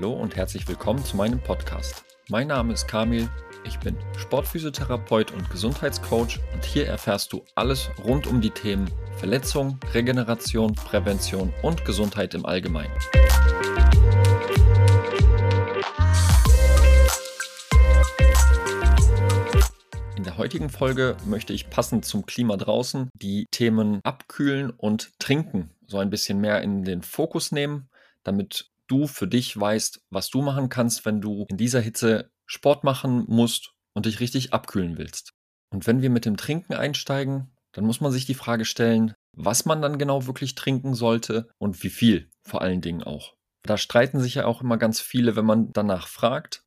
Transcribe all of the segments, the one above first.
Hallo und herzlich willkommen zu meinem Podcast. Mein Name ist Kamil, ich bin Sportphysiotherapeut und Gesundheitscoach und hier erfährst du alles rund um die Themen Verletzung, Regeneration, Prävention und Gesundheit im Allgemeinen. In der heutigen Folge möchte ich passend zum Klima draußen die Themen Abkühlen und Trinken so ein bisschen mehr in den Fokus nehmen, damit du für dich weißt, was du machen kannst, wenn du in dieser Hitze Sport machen musst und dich richtig abkühlen willst. Und wenn wir mit dem Trinken einsteigen, dann muss man sich die Frage stellen, was man dann genau wirklich trinken sollte und wie viel vor allen Dingen auch. Da streiten sich ja auch immer ganz viele, wenn man danach fragt.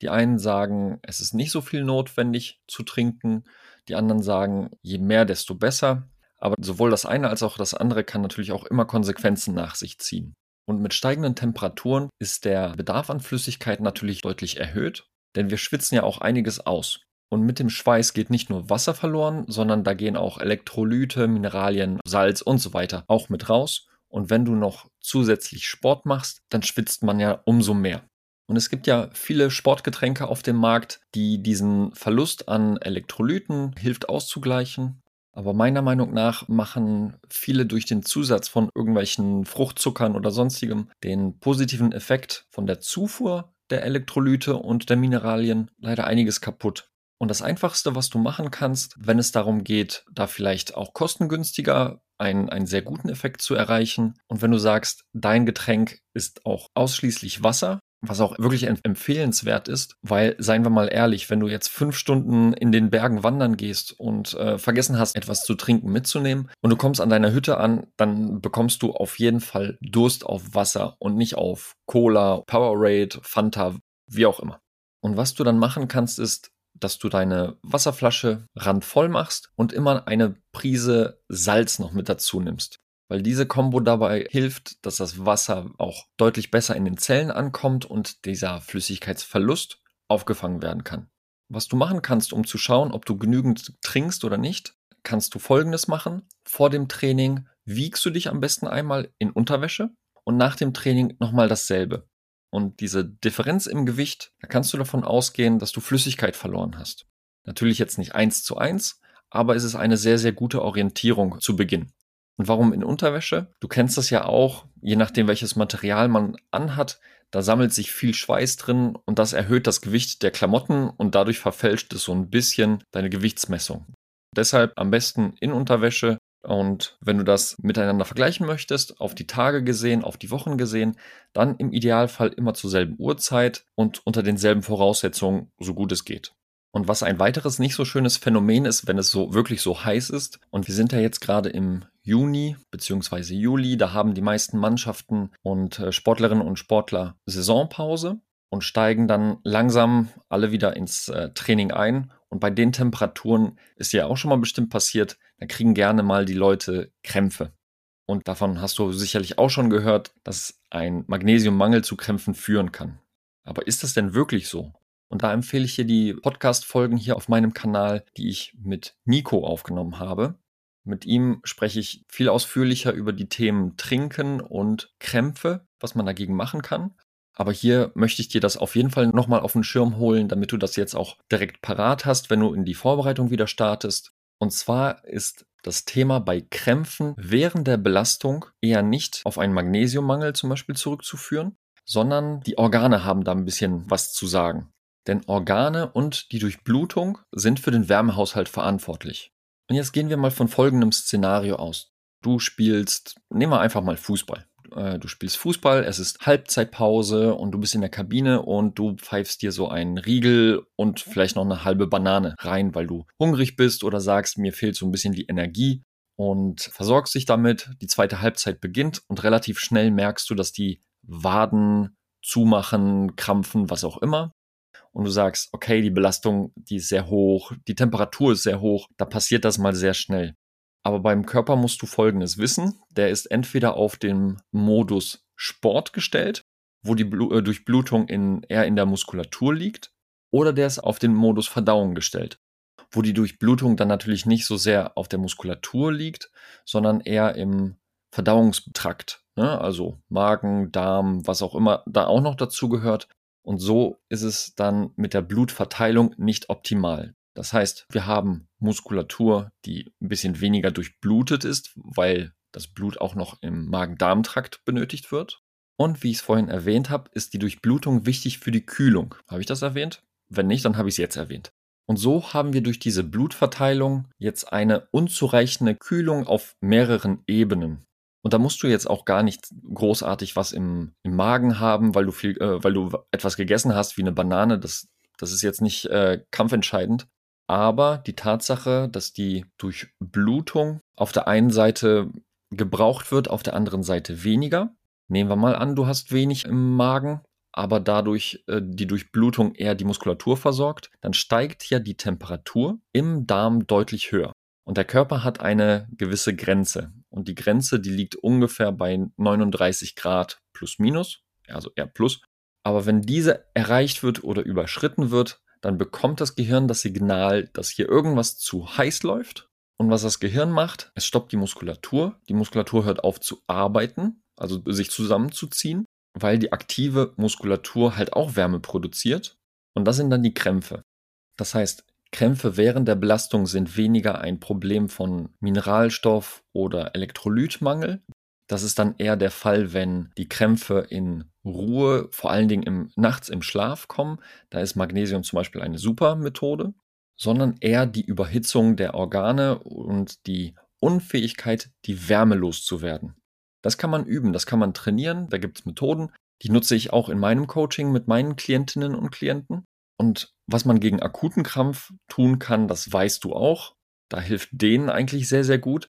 Die einen sagen, es ist nicht so viel notwendig zu trinken. Die anderen sagen, je mehr, desto besser. Aber sowohl das eine als auch das andere kann natürlich auch immer Konsequenzen nach sich ziehen. Und mit steigenden Temperaturen ist der Bedarf an Flüssigkeit natürlich deutlich erhöht, denn wir schwitzen ja auch einiges aus. Und mit dem Schweiß geht nicht nur Wasser verloren, sondern da gehen auch Elektrolyte, Mineralien, Salz und so weiter auch mit raus. Und wenn du noch zusätzlich Sport machst, dann schwitzt man ja umso mehr. Und es gibt ja viele Sportgetränke auf dem Markt, die diesen Verlust an Elektrolyten hilft auszugleichen. Aber meiner Meinung nach machen viele durch den Zusatz von irgendwelchen Fruchtzuckern oder sonstigem den positiven Effekt von der Zufuhr der Elektrolyte und der Mineralien leider einiges kaputt. Und das Einfachste, was du machen kannst, wenn es darum geht, da vielleicht auch kostengünstiger einen, einen sehr guten Effekt zu erreichen. Und wenn du sagst, dein Getränk ist auch ausschließlich Wasser, was auch wirklich empfehlenswert ist, weil, seien wir mal ehrlich, wenn du jetzt fünf Stunden in den Bergen wandern gehst und äh, vergessen hast, etwas zu trinken mitzunehmen und du kommst an deiner Hütte an, dann bekommst du auf jeden Fall Durst auf Wasser und nicht auf Cola, Powerade, Fanta, wie auch immer. Und was du dann machen kannst, ist, dass du deine Wasserflasche randvoll machst und immer eine Prise Salz noch mit dazu nimmst weil diese Kombo dabei hilft, dass das Wasser auch deutlich besser in den Zellen ankommt und dieser Flüssigkeitsverlust aufgefangen werden kann. Was du machen kannst, um zu schauen, ob du genügend trinkst oder nicht, kannst du folgendes machen. Vor dem Training wiegst du dich am besten einmal in Unterwäsche und nach dem Training nochmal dasselbe. Und diese Differenz im Gewicht, da kannst du davon ausgehen, dass du Flüssigkeit verloren hast. Natürlich jetzt nicht eins zu eins, aber es ist eine sehr, sehr gute Orientierung zu Beginn. Und warum in Unterwäsche? Du kennst das ja auch, je nachdem welches Material man anhat, da sammelt sich viel Schweiß drin und das erhöht das Gewicht der Klamotten und dadurch verfälscht es so ein bisschen deine Gewichtsmessung. Deshalb am besten in Unterwäsche und wenn du das miteinander vergleichen möchtest, auf die Tage gesehen, auf die Wochen gesehen, dann im Idealfall immer zur selben Uhrzeit und unter denselben Voraussetzungen, so gut es geht. Und was ein weiteres nicht so schönes Phänomen ist, wenn es so wirklich so heiß ist, und wir sind ja jetzt gerade im Juni bzw. Juli, da haben die meisten Mannschaften und äh, Sportlerinnen und Sportler Saisonpause und steigen dann langsam alle wieder ins äh, Training ein. Und bei den Temperaturen ist ja auch schon mal bestimmt passiert, da kriegen gerne mal die Leute Krämpfe. Und davon hast du sicherlich auch schon gehört, dass ein Magnesiummangel zu Krämpfen führen kann. Aber ist das denn wirklich so? Und da empfehle ich dir die Podcast-Folgen hier auf meinem Kanal, die ich mit Nico aufgenommen habe. Mit ihm spreche ich viel ausführlicher über die Themen Trinken und Krämpfe, was man dagegen machen kann. Aber hier möchte ich dir das auf jeden Fall nochmal auf den Schirm holen, damit du das jetzt auch direkt parat hast, wenn du in die Vorbereitung wieder startest. Und zwar ist das Thema bei Krämpfen während der Belastung eher nicht auf einen Magnesiummangel zum Beispiel zurückzuführen, sondern die Organe haben da ein bisschen was zu sagen. Denn Organe und die Durchblutung sind für den Wärmehaushalt verantwortlich. Und jetzt gehen wir mal von folgendem Szenario aus. Du spielst, nehmen wir einfach mal Fußball. Äh, du spielst Fußball, es ist Halbzeitpause und du bist in der Kabine und du pfeifst dir so einen Riegel und vielleicht noch eine halbe Banane rein, weil du hungrig bist oder sagst, mir fehlt so ein bisschen die Energie und versorgst dich damit. Die zweite Halbzeit beginnt und relativ schnell merkst du, dass die Waden zumachen, krampfen, was auch immer und du sagst, okay, die Belastung, die ist sehr hoch, die Temperatur ist sehr hoch, da passiert das mal sehr schnell. Aber beim Körper musst du Folgendes wissen. Der ist entweder auf dem Modus Sport gestellt, wo die Blu äh, Durchblutung in, eher in der Muskulatur liegt, oder der ist auf den Modus Verdauung gestellt, wo die Durchblutung dann natürlich nicht so sehr auf der Muskulatur liegt, sondern eher im Verdauungstrakt. ne? also Magen, Darm, was auch immer da auch noch dazu gehört. Und so ist es dann mit der Blutverteilung nicht optimal. Das heißt, wir haben Muskulatur, die ein bisschen weniger durchblutet ist, weil das Blut auch noch im Magen-Darm-Trakt benötigt wird. Und wie ich es vorhin erwähnt habe, ist die Durchblutung wichtig für die Kühlung. Habe ich das erwähnt? Wenn nicht, dann habe ich es jetzt erwähnt. Und so haben wir durch diese Blutverteilung jetzt eine unzureichende Kühlung auf mehreren Ebenen. Und da musst du jetzt auch gar nicht großartig was im, im Magen haben, weil du viel, äh, weil du etwas gegessen hast wie eine Banane. Das, das ist jetzt nicht äh, kampfentscheidend. Aber die Tatsache, dass die Durchblutung auf der einen Seite gebraucht wird, auf der anderen Seite weniger. Nehmen wir mal an, du hast wenig im Magen, aber dadurch äh, die Durchblutung eher die Muskulatur versorgt, dann steigt ja die Temperatur im Darm deutlich höher. Und der Körper hat eine gewisse Grenze. Und die Grenze, die liegt ungefähr bei 39 Grad plus minus, also eher plus. Aber wenn diese erreicht wird oder überschritten wird, dann bekommt das Gehirn das Signal, dass hier irgendwas zu heiß läuft. Und was das Gehirn macht, es stoppt die Muskulatur. Die Muskulatur hört auf zu arbeiten, also sich zusammenzuziehen, weil die aktive Muskulatur halt auch Wärme produziert. Und das sind dann die Krämpfe. Das heißt, Krämpfe während der Belastung sind weniger ein Problem von Mineralstoff oder Elektrolytmangel. Das ist dann eher der Fall, wenn die Krämpfe in Ruhe, vor allen Dingen im, nachts im Schlaf kommen. Da ist Magnesium zum Beispiel eine super Methode, sondern eher die Überhitzung der Organe und die Unfähigkeit, die Wärme loszuwerden. Das kann man üben, das kann man trainieren, da gibt es Methoden. Die nutze ich auch in meinem Coaching mit meinen Klientinnen und Klienten. Und was man gegen akuten Krampf tun kann, das weißt du auch. Da hilft denen eigentlich sehr, sehr gut.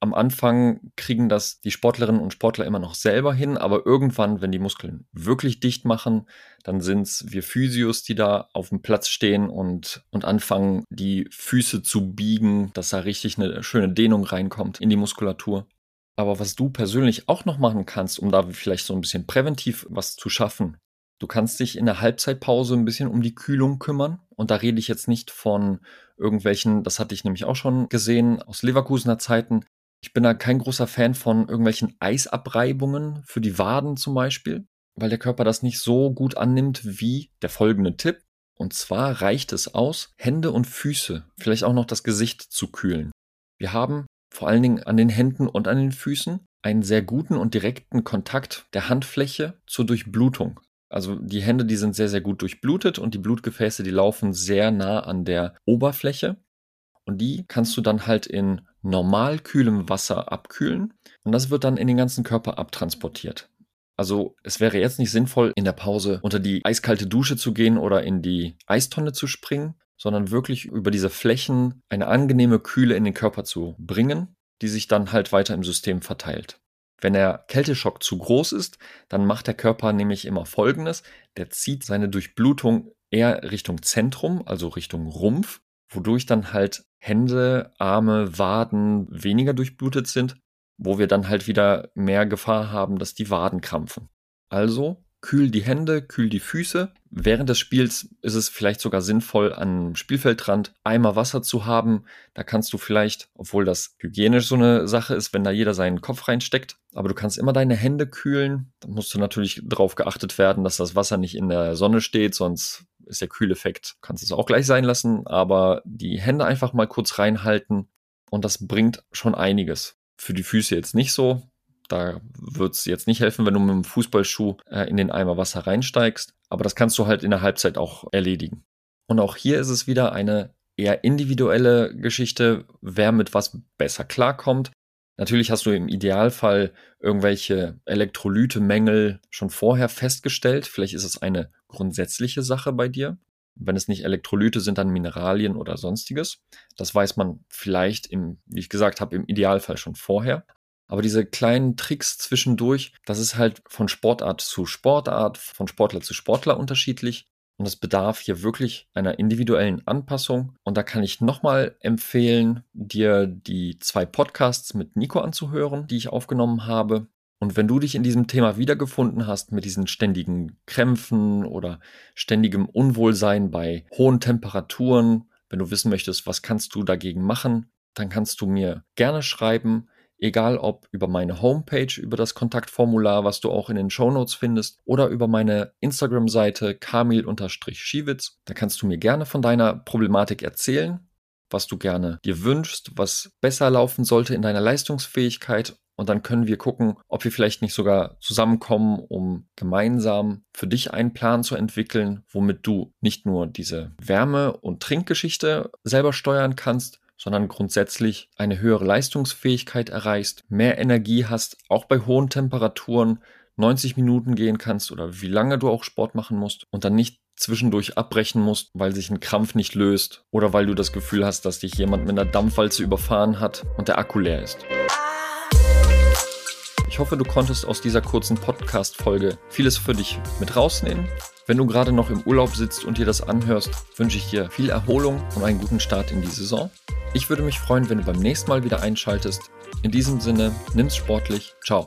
Am Anfang kriegen das die Sportlerinnen und Sportler immer noch selber hin, aber irgendwann, wenn die Muskeln wirklich dicht machen, dann sind es wir Physios, die da auf dem Platz stehen und, und anfangen, die Füße zu biegen, dass da richtig eine schöne Dehnung reinkommt in die Muskulatur. Aber was du persönlich auch noch machen kannst, um da vielleicht so ein bisschen präventiv was zu schaffen, Du kannst dich in der Halbzeitpause ein bisschen um die Kühlung kümmern. Und da rede ich jetzt nicht von irgendwelchen, das hatte ich nämlich auch schon gesehen aus Leverkusener Zeiten. Ich bin da kein großer Fan von irgendwelchen Eisabreibungen für die Waden zum Beispiel, weil der Körper das nicht so gut annimmt wie der folgende Tipp. Und zwar reicht es aus, Hände und Füße, vielleicht auch noch das Gesicht zu kühlen. Wir haben vor allen Dingen an den Händen und an den Füßen einen sehr guten und direkten Kontakt der Handfläche zur Durchblutung. Also die Hände, die sind sehr, sehr gut durchblutet und die Blutgefäße, die laufen sehr nah an der Oberfläche. Und die kannst du dann halt in normal kühlem Wasser abkühlen. Und das wird dann in den ganzen Körper abtransportiert. Also es wäre jetzt nicht sinnvoll, in der Pause unter die eiskalte Dusche zu gehen oder in die Eistonne zu springen, sondern wirklich über diese Flächen eine angenehme Kühle in den Körper zu bringen, die sich dann halt weiter im System verteilt. Wenn der Kälteschock zu groß ist, dann macht der Körper nämlich immer Folgendes. Der zieht seine Durchblutung eher Richtung Zentrum, also Richtung Rumpf, wodurch dann halt Hände, Arme, Waden weniger durchblutet sind, wo wir dann halt wieder mehr Gefahr haben, dass die Waden krampfen. Also kühl die Hände, kühl die Füße. Während des Spiels ist es vielleicht sogar sinnvoll, am Spielfeldrand Eimer Wasser zu haben. Da kannst du vielleicht, obwohl das hygienisch so eine Sache ist, wenn da jeder seinen Kopf reinsteckt, aber du kannst immer deine Hände kühlen. Da musst du natürlich darauf geachtet werden, dass das Wasser nicht in der Sonne steht, sonst ist der Kühleffekt, kannst es auch gleich sein lassen, aber die Hände einfach mal kurz reinhalten und das bringt schon einiges. Für die Füße jetzt nicht so, da wird es jetzt nicht helfen, wenn du mit dem Fußballschuh äh, in den Eimer Wasser reinsteigst. Aber das kannst du halt in der Halbzeit auch erledigen. Und auch hier ist es wieder eine eher individuelle Geschichte, wer mit was besser klarkommt. Natürlich hast du im Idealfall irgendwelche Elektrolyte-Mängel schon vorher festgestellt. Vielleicht ist es eine grundsätzliche Sache bei dir. Wenn es nicht Elektrolyte sind, dann Mineralien oder sonstiges. Das weiß man vielleicht im, wie ich gesagt habe, im Idealfall schon vorher. Aber diese kleinen Tricks zwischendurch, das ist halt von Sportart zu Sportart, von Sportler zu Sportler unterschiedlich. Und es bedarf hier wirklich einer individuellen Anpassung. Und da kann ich nochmal empfehlen, dir die zwei Podcasts mit Nico anzuhören, die ich aufgenommen habe. Und wenn du dich in diesem Thema wiedergefunden hast mit diesen ständigen Krämpfen oder ständigem Unwohlsein bei hohen Temperaturen, wenn du wissen möchtest, was kannst du dagegen machen, dann kannst du mir gerne schreiben. Egal ob über meine Homepage, über das Kontaktformular, was du auch in den Shownotes findest, oder über meine Instagram-Seite kamil-schiewitz. Da kannst du mir gerne von deiner Problematik erzählen, was du gerne dir wünschst, was besser laufen sollte in deiner Leistungsfähigkeit. Und dann können wir gucken, ob wir vielleicht nicht sogar zusammenkommen, um gemeinsam für dich einen Plan zu entwickeln, womit du nicht nur diese Wärme- und Trinkgeschichte selber steuern kannst, sondern grundsätzlich eine höhere Leistungsfähigkeit erreichst, mehr Energie hast, auch bei hohen Temperaturen 90 Minuten gehen kannst oder wie lange du auch Sport machen musst und dann nicht zwischendurch abbrechen musst, weil sich ein Krampf nicht löst oder weil du das Gefühl hast, dass dich jemand mit einer Dampfwalze überfahren hat und der Akku leer ist. Ich hoffe, du konntest aus dieser kurzen Podcast-Folge vieles für dich mit rausnehmen. Wenn du gerade noch im Urlaub sitzt und dir das anhörst, wünsche ich dir viel Erholung und einen guten Start in die Saison. Ich würde mich freuen, wenn du beim nächsten Mal wieder einschaltest. In diesem Sinne, nimm's sportlich. Ciao.